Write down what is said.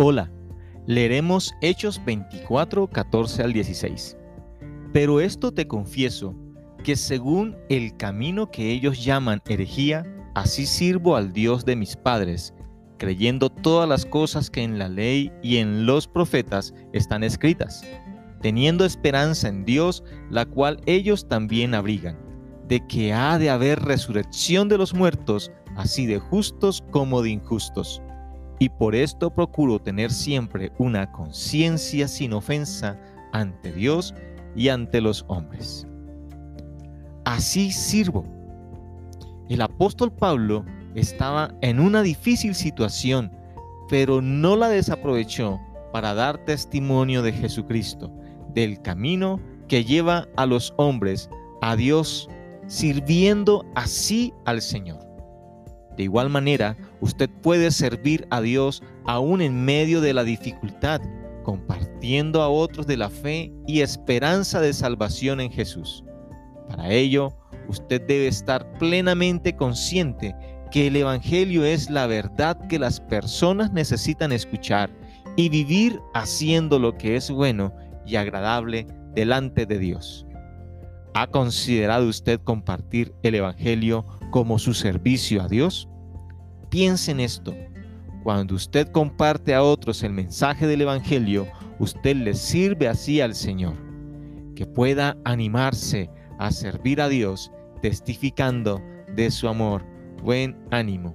Hola, leeremos Hechos 24, 14 al 16. Pero esto te confieso, que según el camino que ellos llaman herejía, así sirvo al Dios de mis padres, creyendo todas las cosas que en la ley y en los profetas están escritas, teniendo esperanza en Dios, la cual ellos también abrigan, de que ha de haber resurrección de los muertos, así de justos como de injustos y por esto procuro tener siempre una conciencia sin ofensa ante Dios y ante los hombres. Así sirvo. El apóstol Pablo estaba en una difícil situación, pero no la desaprovechó para dar testimonio de Jesucristo, del camino que lleva a los hombres a Dios, sirviendo así al Señor. De igual manera, usted puede servir a Dios aún en medio de la dificultad, compartiendo a otros de la fe y esperanza de salvación en Jesús. Para ello, usted debe estar plenamente consciente que el Evangelio es la verdad que las personas necesitan escuchar y vivir haciendo lo que es bueno y agradable delante de Dios. ¿Ha considerado usted compartir el Evangelio como su servicio a Dios? Piense en esto. Cuando usted comparte a otros el mensaje del Evangelio, usted le sirve así al Señor. Que pueda animarse a servir a Dios testificando de su amor. Buen ánimo.